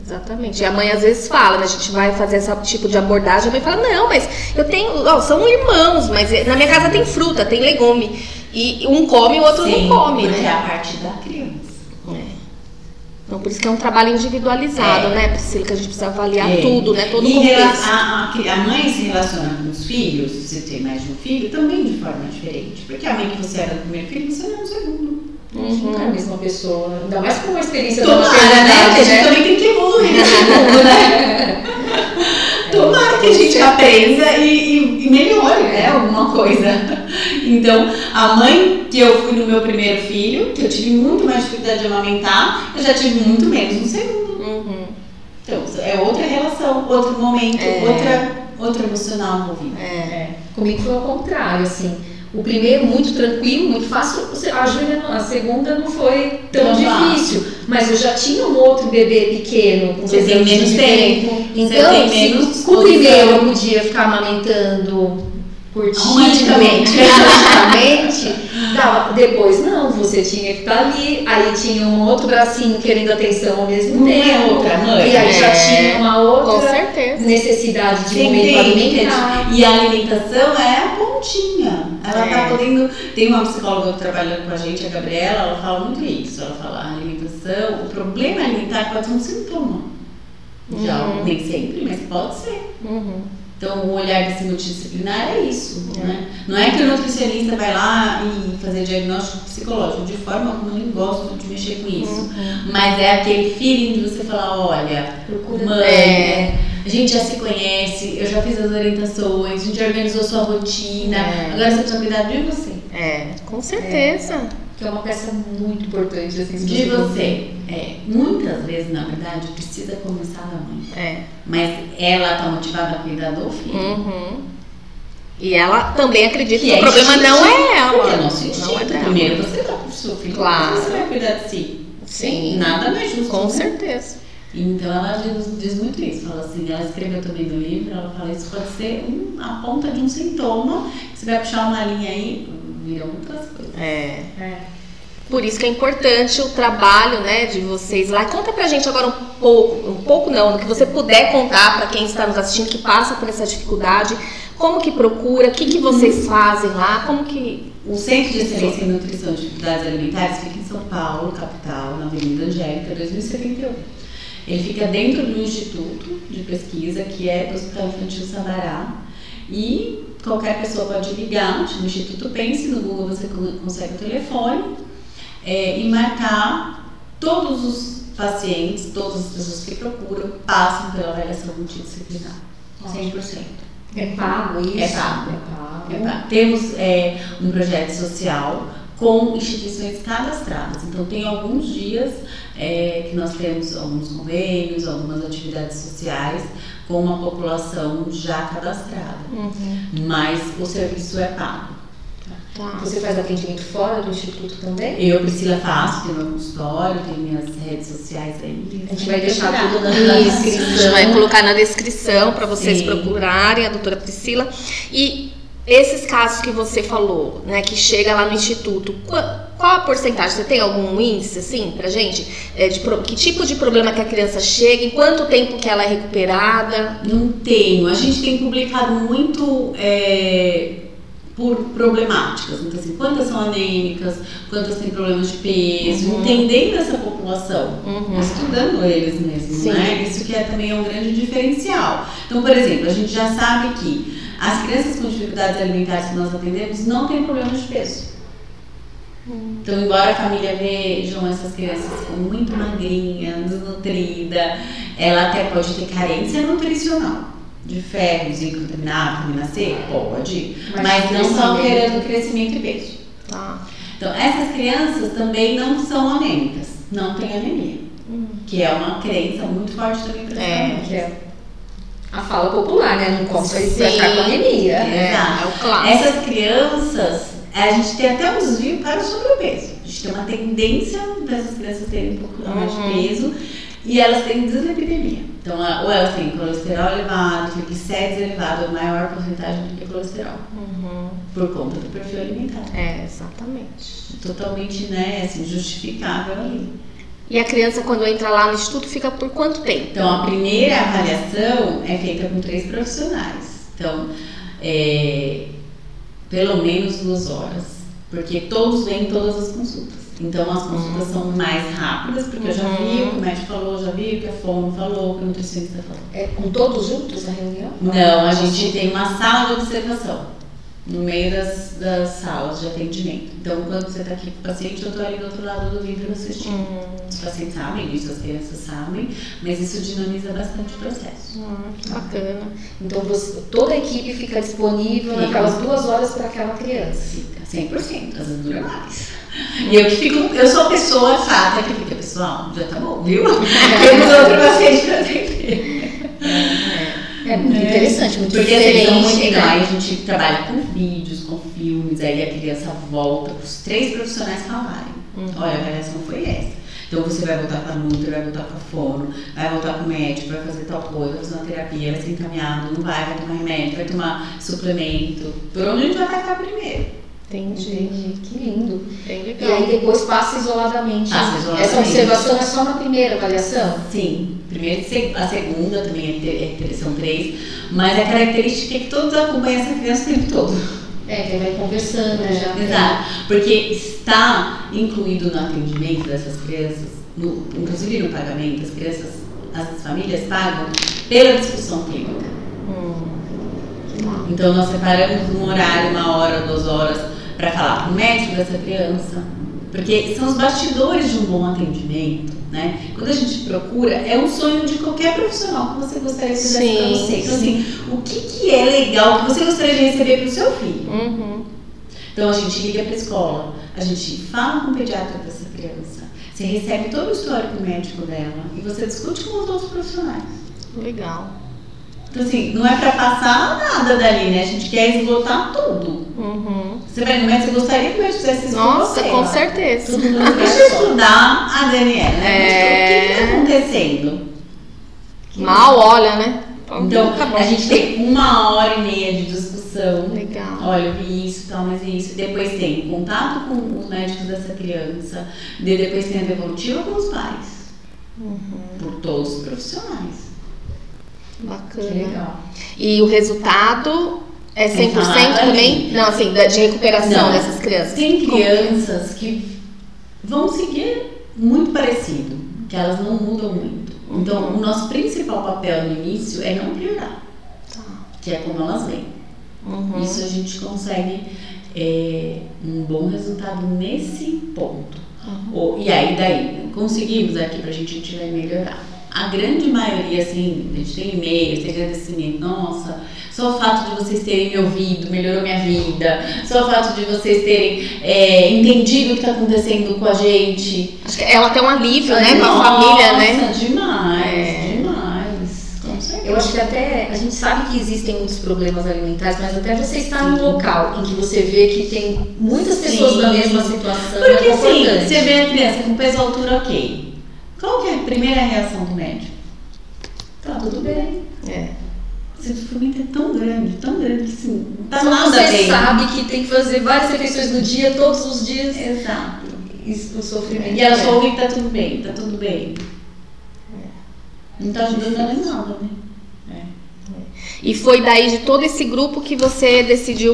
É, exatamente. E a mãe às vezes fala, né? A gente vai fazer esse tipo de abordagem, a mãe fala, não, mas eu tenho. Ó, são irmãos, mas na minha casa tem fruta, tem legume. E um come e o outro Sim, não come, porque né? é a parte da criança. É. Então, por isso que é um trabalho individualizado, É. né, Priscila? Que a gente precisa avaliar É. tudo, né? Todo o contexto. a, a- a mãe se relaciona com os filhos, se tem mais de um filho, também de forma diferente. Porque a mãe que você era do primeiro filho, você não é no segundo. Nunca é a mesma pessoa. Ainda mais com uma experiência da Tomara, né? maternidade, Que a gente também tem que evoluir nesse mundo, né? [LAUGHS] Tomara que a gente aprenda e, e- e melhore, né? Alguma coisa. Então, a mãe que eu fui no meu primeiro filho, que eu tive muito mais dificuldade de amamentar, eu já tive muito menos no segundo. Uhum. Então, é outra relação, outro momento, É. outra, outro emocional envolvido. É, comigo foi ao contrário, assim. O primeiro muito tranquilo, muito fácil. A Júlia, a segunda não foi tão Não difícil. Mas eu já tinha um outro bebê pequeno, com Você tem menos tempo, Então, se com o primeiro eu podia ficar amamentando romanticamente, [LAUGHS] dava, depois não, você tinha que estar ali, aí tinha um outro bracinho querendo atenção ao mesmo é tempo. outra mãe. E aí já É. tinha uma outra necessidade de Você momento alimentar. E a alimentação é a pontinha. Ela É. tá podendo. Tem uma psicóloga que trabalha com a gente, a Gabriela, ela fala muito isso. Ela fala a alimentação, o problema alimentar pode ser um sintoma. Já, Uhum. nem sempre, mas pode ser. Uhum. Então, o olhar desse multidisciplinar é isso. Né? Não é que o nutricionista vai lá e fazer diagnóstico psicológico, de forma alguma eu nem gosto de mexer com isso. Uhum. Mas é aquele feeling de você falar: olha, mãe, É. a gente já se conhece, eu já fiz as orientações, a gente já organizou sua rotina, É. agora você precisa cuidar de você. É, com certeza. Que é uma peça muito importante assim, De você. É, muitas vezes, na verdade, precisa começar da mãe. É. Mas ela tá motivada a cuidar do filho. Uhum. E ela também acredita que, Que o é problema instinto, não é ela. Porque é nosso não é instinto. dela. Primeiro você tá com o seu filho, Claro. depois você vai cuidar de si. Sim. Nada mais justo. Com né? certeza. Então ela diz, diz muito isso, fala assim, ela escreveu também no livro, ela fala isso pode ser um- a ponta de um sintoma, você vai puxar uma linha aí, viram outras coisas. É. É. Por isso que é importante o trabalho, né, de vocês lá. Conta pra gente agora um pouco, um pouco não, no que você puder contar para quem está nos assistindo que passa por essa dificuldade, como que procura, o que que vocês fazem lá, como que O Centro de Excelência em Nutrição e Dificuldades Alimentares fica em São Paulo, capital, na Avenida Angélica, 2071. Ele fica dentro do Instituto de Pesquisa, que é do Hospital Infantil Sabará. E qualquer pessoa pode ligar no Instituto Pense, no Google você con- consegue o telefone, é, e marcar todos os pacientes, todas as pessoas que procuram, passam pela avaliação multidisciplinar. 100%. É pago isso? É pago. É pago. É, tá. Temos é, um projeto social com instituições cadastradas. Então, tem alguns dias é, que nós temos alguns convênios, algumas atividades sociais com uma população já cadastrada. Mas o serviço é pago. tá. Você faz atendimento fora do instituto também? Eu, Priscila, faço, tenho meu consultório, tenho minhas redes sociais aí. A gente vai deixar tudo na, Isso, a gente descrição. vai colocar na descrição para vocês Sim. procurarem a doutora Priscila. E esses casos que você falou, né, que chega lá no instituto, qua- qual a porcentagem? Você tem algum índice assim pra gente? É, de que tipo de problema que a criança chega? Em quanto tempo que ela é recuperada? Não tenho. A gente tem publicado muito é, por problemáticas. Então, assim, quantas são anêmicas, quantas têm problemas de peso, Uhum. entendendo essa população, Uhum. estudando eles mesmo, Sim. né? Isso que é também é um grande diferencial. Então, por exemplo, a gente já sabe que as crianças com dificuldades alimentares que nós atendemos não têm problemas de peso. Então, embora a família vejam essas crianças com muito magrinha, desnutrida, ela até pode ter carência nutricional. De ferro, zinco, vitamina A, vitamina C? Pode. Mas Mas, não só crescimento. querendo crescimento e peso. Tá. Então, essas crianças também não são anêmicas. Não têm anemia. Que é uma crença muito forte também para É, Que é a fala popular, né? Não come, vai ficar com anemia. É, Exato. é o clássico. Essas crianças, a gente tem até um desvio para o sobrepeso. A gente tem uma tendência dessas crianças terem um pouco mais Uhum. de peso e elas têm dislipidemia. Então, ou elas têm colesterol elevado, triglicérides elevado, maior porcentagem do que colesterol, Uhum. por conta do perfil alimentar. É, exatamente. Totalmente, né, assim, justificável ali. E a criança, quando entra lá no instituto, fica por quanto tempo? Então, a primeira avaliação é feita com três profissionais. Então, é, pelo menos duas horas, porque todos vêm em todas as consultas. Então as consultas são mais rápidas, porque eu já vi o que o médico falou, já vi o que a fono falou, o que o nutricionista falou. É com todos juntos na reunião? Não, a gente tem uma sala de observação no meio das, das salas de atendimento. Então, quando você está aqui com o paciente, eu estou ali do outro lado do vidro assistindo. Hum. Os pacientes sabem disso, as crianças sabem, mas isso dinamiza bastante o processo. Ah, que bacana. Então você, toda a equipe fica disponível Fica. naquelas duas horas para aquela criança. Fica 100%, às vezes dura mais. E eu que fico, eu sou a pessoa chata que fica, pessoal, já tá bom, viu? [LAUGHS] Temos outro paciente para atender. É muito interessante, muito Porque assim, diferente. são muito legais, a gente trabalha com vídeos, com filmes, aí a criança volta para os três profissionais falarem. Olha, a avaliação foi essa. Então você vai voltar com a Nutri, vai voltar com a fono, vai voltar com o médico, vai fazer tal coisa, vai fazer uma terapia, vai ser encaminhado, não vai, vai tomar remédio, vai tomar suplemento. Por onde a gente vai atacar primeiro? Entendi. Entendi, que lindo. Bem E aí depois passa isoladamente. Passa isoladamente. Essa observação é só na primeira avaliação? Sim, primeiro e a segunda também é é são três, mas a característica é que todos acompanham essa criança o tempo todo. É, que vai conversando já. Exato, porque está incluído no atendimento dessas crianças, no- inclusive no pagamento, as crianças, as famílias pagam pela discussão clínica. Então nós separamos um horário, uma hora, duas horas, para falar com o médico dessa criança, porque são os bastidores de um bom atendimento, né? Quando a gente procura, é um sonho de qualquer profissional que você gostaria que fizesse para Sim, você. Então assim, o que, que é legal que você gostaria de receber para o seu filho? Uhum. Então a gente liga para a escola, a gente fala com o pediatra dessa criança, você recebe todo o histórico médico dela e você discute com os outros profissionais. Legal. Então assim, não é para passar nada dali, né? A gente quer esgotar tudo. Uhum. Você vai no médico, você gostaria que o médico fizesse isso Nossa, com você? com ó. certeza. Tudo eu só. estudar a Daniela, né? É. O que está acontecendo? Mal olha, né? Então, tá a gente tem uma hora e meia de discussão. Legal. Olha, eu vi isso, tal, mas é isso. Depois tem contato com os médicos dessa criança. De- Depois tem a devolutiva com os pais. Uhum. Por todos os profissionais. Bacana. Que legal. E o resultado é 100% Sem falar também? Não, assim, de recuperação Não. dessas crianças. Tem crianças que vão seguir muito parecido, que elas não mudam muito. Então, Uhum. o nosso principal papel no início é não piorar, Tá. que é como elas vêm. Uhum. Isso a gente consegue é, um bom resultado nesse ponto. Uhum. Ou- e aí, daí, conseguimos aqui pra gente, a gente vai melhorar. A grande maioria, assim, a gente tem e-mails, tem agradecimento. Nossa, só o fato de vocês terem me ouvido melhorou minha vida. Só o fato de vocês terem é, entendido o que está acontecendo com a gente. Acho que ela tem um alívio, né, com a Nossa, família, né? demais, É. demais. Com certeza. Eu acho que até a gente sabe que existem muitos problemas alimentares, mas até você estar num local em que você vê que tem muitas pessoas Sim. na mesma situação Porque é assim, confortante. você vê a criança com peso altura ok. Qual que é a primeira reação do médico? Tá tudo bem. É. Esse sofrimento é tão grande, tão grande que assim, não tá Só nada você bem. sabe que tem que fazer várias refeições no dia, todos os dias. Exato. Isso, o sofrimento. E ela é. só ouve que tá tudo bem, tá tudo bem. Não tá ajudando ela em nada, né? E foi daí de todo esse grupo que você decidiu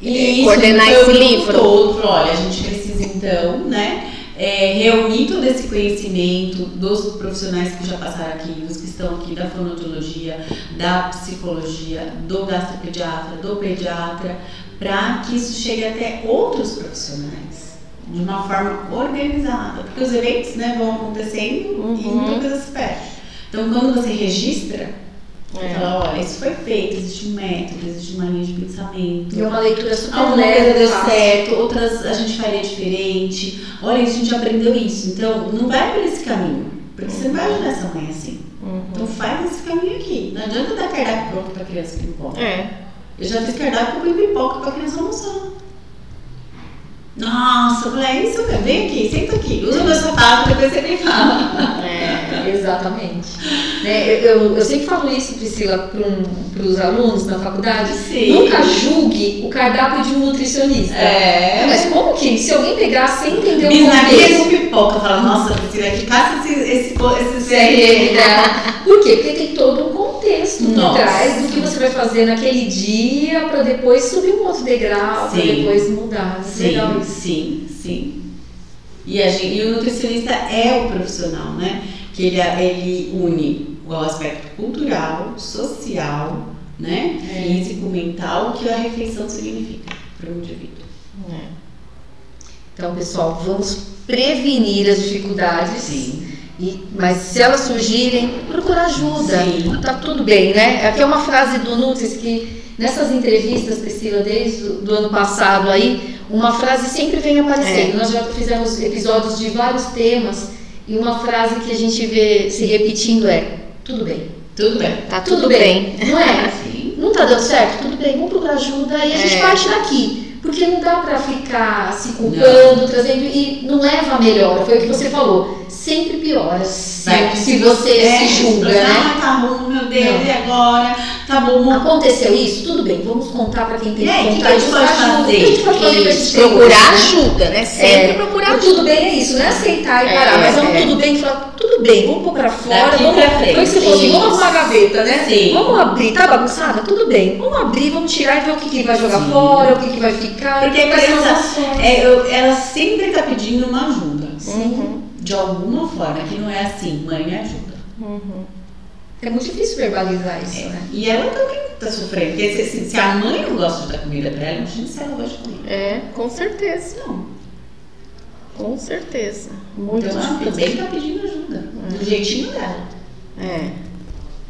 Isso, coordenar foi o esse livro? Todo, olha, a gente precisa então, né, é, reunir todo esse conhecimento dos profissionais que já passaram aqui, dos que estão aqui da fonoaudiologia, da psicologia, do gastropediatra, do pediatra, para que isso chegue até outros profissionais. De uma forma organizada, porque os eventos né, vão acontecendo e Uhum. muita coisa se perde. Então, quando você registra, É. olha, isso foi feito, existe um método, existe uma linha de pensamento. E é uma leitura super Alguma leve, coisa deu fácil. certo, outras a gente faria diferente. Olha, a gente aprendeu isso. Então, não vai por esse caminho. Porque você não vai ajudar essa mãe assim. Uhum. Então, faz esse caminho aqui. Não adianta dar cardápio pronto pra criança que come. É. Eu já fiz cardápio com pipoca pra criança almoçar. Nossa, eu falei, é isso mesmo. Vem aqui, senta aqui. Usa meu sapato, depois você me fala. É, exatamente. Né, eu, eu, sempre falo isso, Priscila, para os alunos na faculdade. Sim. Nunca julgue o cardápio de um nutricionista. É. Mas como que, se alguém pegar sem entender o contexto, com pipoca. Fala, nossa, Priscila, que caça esse, esse, esse CRM dela. [LAUGHS] Por quê? Porque tem todo um contexto por trás do que você vai fazer naquele dia para depois subir um outro degrau, para depois mudar. Legal Sim, isso. sim, sim. E, a gente, e o nutricionista é o profissional, né? Que ele, ele une o aspecto cultural, social, né? É. Físico, mental, que a refeição significa para o indivíduo. Então, pessoal, vamos prevenir as dificuldades. Sim. E- mas se elas surgirem, procura ajuda. Sim. Tá tudo bem, né? Aqui é uma frase do Nutris que nessas entrevistas, Priscila, desde o do ano passado aí, uma frase sempre vem aparecendo. Nós já fizemos episódios de vários temas e uma frase que a gente vê se repetindo é tudo bem. Tudo bem. Tá tudo, bem. Não é? Sim. Não tá dando certo? Tudo bem, vamos procurar ajuda e a gente É. parte daqui. Porque não dá pra ficar se culpando, trazendo e não leva a melhor. Foi o que você falou. Sempre piora se, Vai, se você é, se julga, você, né? Ah, tá bom, meu Deus, Não. e agora? Tá bom, Aconteceu isso? Tudo bem, vamos contar pra quem tem aí, que contar. que a gente pode ajuda. O que a gente pode fazer Isso, procurar né? ajuda, né? Sempre É, procurar ajuda. tudo bem é isso, não é aceitar e É, parar, mas é um é. tudo bem e falar, tudo bem, vamos pôr pra fora, Daqui vamos, pra frente, você falou assim, vamos arrumar a gaveta, né? Sim. Vamos abrir, tá bagunçada? Tudo bem, vamos abrir, vamos tirar e ver o que, que vai jogar Sim. fora, o que, que vai ficar, Porque a criança, é, eu- ela sempre tá pedindo uma ajuda. Uhum, De alguma forma, que não é assim, mãe me ajuda. uhum. É muito difícil verbalizar isso, né? E ela também tá sofrendo. Porque se, a mãe não gosta de dar comida pra ela, imagina se ela gosta de comida. É, com certeza. Não. Com certeza. Muito Então ela difícil. também tá pedindo ajuda. Do jeitinho dela. É.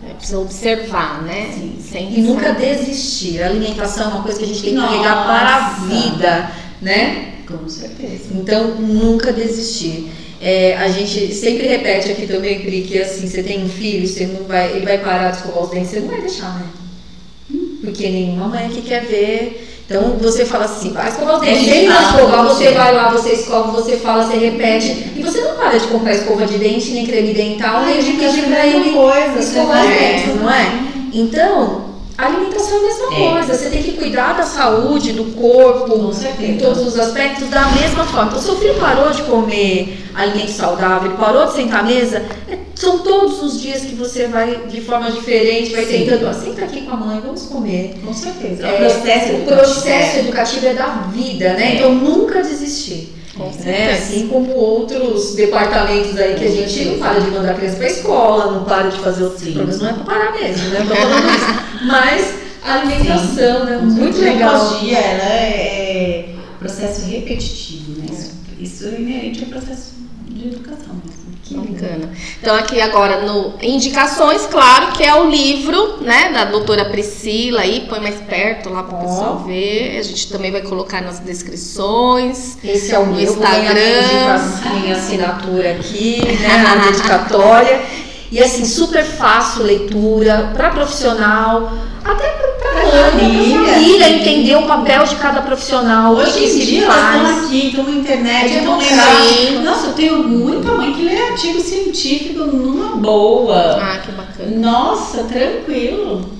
É, precisa observar, né? Sim. Sempre E nunca desistir. A alimentação é uma coisa que a gente tem que carregar para a vida, né? Com certeza. Então, nunca desistir. É, a gente sempre repete aqui também, Pri, que assim, você tem um filho, você não vai, ele vai parar de escovar os dentes, você não vai deixar, né? Porque nenhuma mãe que quer ver. Então você fala assim, vai escovar os dentes, Ele fala escovar, você vai lá, você escova, você fala, você repete. E você não para de comprar escova de dente, nem creme dental, nem de pedir pra ele coisa, escovar os vai- dentes, não é? Então, a alimentação é a mesma É. coisa. Você tem que cuidar da saúde, do corpo, em todos os aspectos, da mesma forma. Então, seu filho parou de comer alimento saudável, ele parou de sentar à mesa, é- são todos os dias que você vai, de forma diferente, vai Sim. tentando, ó, senta aqui com a mãe, vamos comer. Com certeza. É, o processo o educativo. processo educativo é da vida, né? É. Então, nunca desistir. Né? Assim como outros departamentos aí que a gente não para de mandar criança para escola, não para de fazer outros Sim. programas, não é para parar mesmo, né? Tô falando [LAUGHS] isso. Mas a alimentação, né? Com Muito certeza. legal. Pedagogia, ela é processo repetitivo, né? Isso, isso é inerente ao processo de educação mesmo. Que bacana. Então aqui agora no indicações, claro, que é o livro, né, da doutora Priscila aí, põe mais perto lá para o pessoal ver. A gente também vai colocar nas descrições. Esse é o No meu, minha, Instagram. minha assinatura aqui, né? Na dedicatória. E assim, super fácil leitura, para profissional, até para família. família entender o papel de cada profissional, Hoje em dia elas faz. estão aqui, estão na internet, É estão democrático. lendo. Nossa, eu tenho muita mãe que lê artigo científico numa boa. Ah, que bacana. Nossa, tranquilo.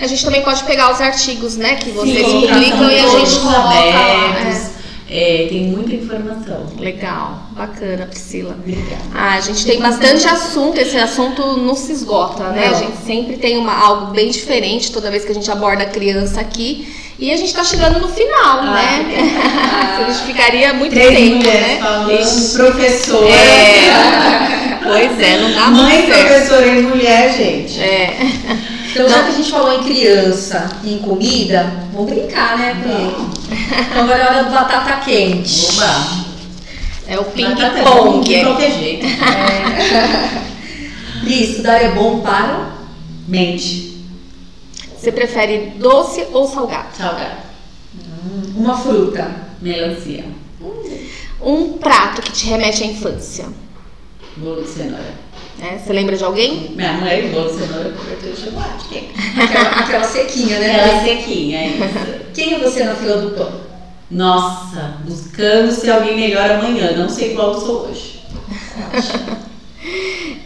A gente também pode pegar os artigos, né, que vocês Sim, publicam e a gente coloca abertos. É, tem muita informação. É, legal, bacana, Priscila. Obrigada. Ah, a gente tem bastante assunto, esse assunto não se esgota, né? Não. A gente sempre tem uma, algo bem diferente toda vez que a gente aborda a criança aqui. E a gente tá chegando no final, Ah, né? [LAUGHS] a gente ficaria muito Três tempo, né? falando, professora. É, [LAUGHS] pois é, não dá Mãe, muito professora e mulher, gente. É, Então, já que a gente falou em criança e em comida, vamos brincar, né, Pri? Então agora é hora do batata quente. Oba. é o é ping-pong. De qualquer jeito. [LAUGHS] Pri, estudar é bom para Mente. Você prefere doce ou salgado? Salgado. uma fruta. Melancia. Um prato que te remete à infância. Bolo de cenoura. Né? Você lembra de alguém? Minha mãe, de cenoura, cobertura de chocolate. Quem? Aquela, [LAUGHS] aquela sequinha, né? Ela é sequinha, é isso. Quem é você na fila do pão? Nossa, buscando ser alguém melhor amanhã. Não sei qual eu sou hoje.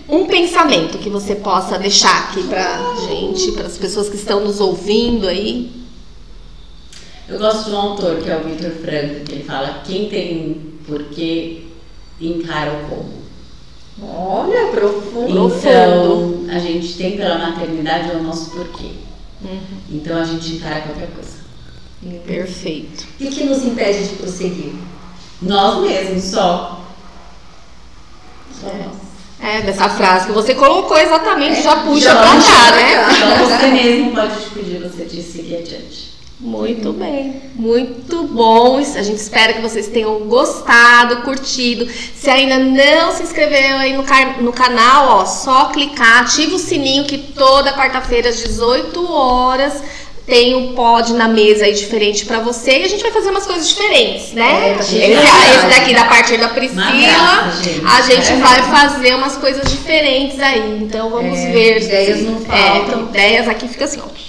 Um pensamento que você possa deixar aqui pra gente, para as pessoas que estão nos ouvindo aí. Eu gosto de um autor que é o Vitor Franco, que ele fala: quem tem porquê encara o como. Olha, profundo. Então, a gente tem pela maternidade o nosso porquê. Uhum. Então a gente encara qualquer coisa. Perfeito. O que nos impede de prosseguir? Nós mesmos, só. Só é. nós. É, dessa frase que você colocou exatamente, é, já puxa já pra cá, né? Só então, você mesmo pode te pedir você de seguir adiante. Muito bem, muito bom. A gente espera que vocês tenham gostado, curtido. Se ainda não se inscreveu aí no, no canal, ó, só clicar, ativa o sininho que toda quarta-feira às 18 horas tem um pod na mesa aí diferente pra você e a gente vai fazer umas coisas diferentes, né? É, esse, de esse daqui da parte da Priscila, graça, gente. a gente É. vai fazer umas coisas diferentes aí. Então vamos É, ver. ideias não é, faltam. ideias aqui fica assim, ó.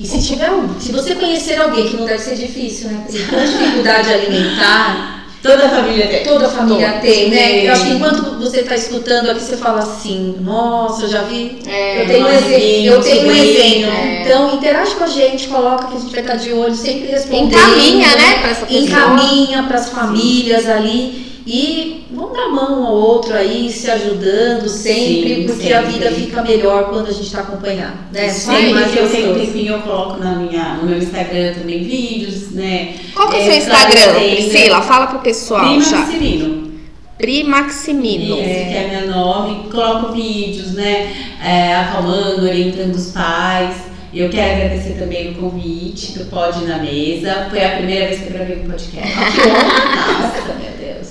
E se tiver um, se você conhecer alguém que não deve ser difícil, né? Porque com dificuldade alimentar, Toda a família tem. toda a família tem, né? Tem. Eu acho que enquanto você está escutando aqui, você fala assim, nossa, eu já vi. É, eu tenho um exemplo. Eu tenho um exemplo. é. Então, interage com a gente, coloca que a gente vai estar de olho, sempre respondendo. Encaminha, né. Encaminha para as famílias ali. E vamos dar mão um ao outro aí, se ajudando sempre, Sim, porque a sempre. vida fica melhor quando a gente está acompanhado, né? Sempre mais que eu tenho um tempinho, eu coloco na minha, no meu Instagram também vídeos, né? Qual que é o É, seu Instagram. Priscila? Fala pro pessoal Prima já. Cirino. Pri Maximino. Esse que é meu nome. Coloco vídeos, né? é, acalmando, orientando os pais. Eu quero agradecer também o convite do Pod na Mesa. Foi a primeira vez que eu gravei um podcast. [LAUGHS] Nossa, meu Deus.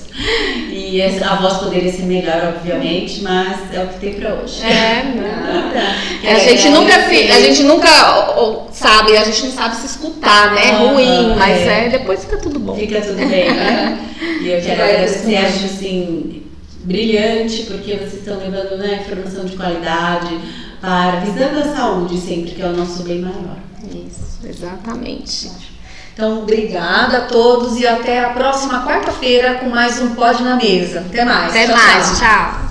E a voz poderia ser melhor, obviamente, mas é o que tem pra hoje. É, nada. Quero A gente nunca, a gente nunca sabe, a gente não sabe se escutar, né? É Ah, ruim, mas é. é, depois fica tudo bom. Fica tudo bem, né? [LAUGHS] E eu quero agradecer, acho assim, brilhante, porque vocês estão levando né, informação de qualidade para visando a saúde sempre, que é o nosso bem maior. Isso, exatamente. Então, obrigada a todos e até a próxima quarta-feira com mais um Pod na Mesa. Até mais. Até Tchau, mais, tchau. tchau.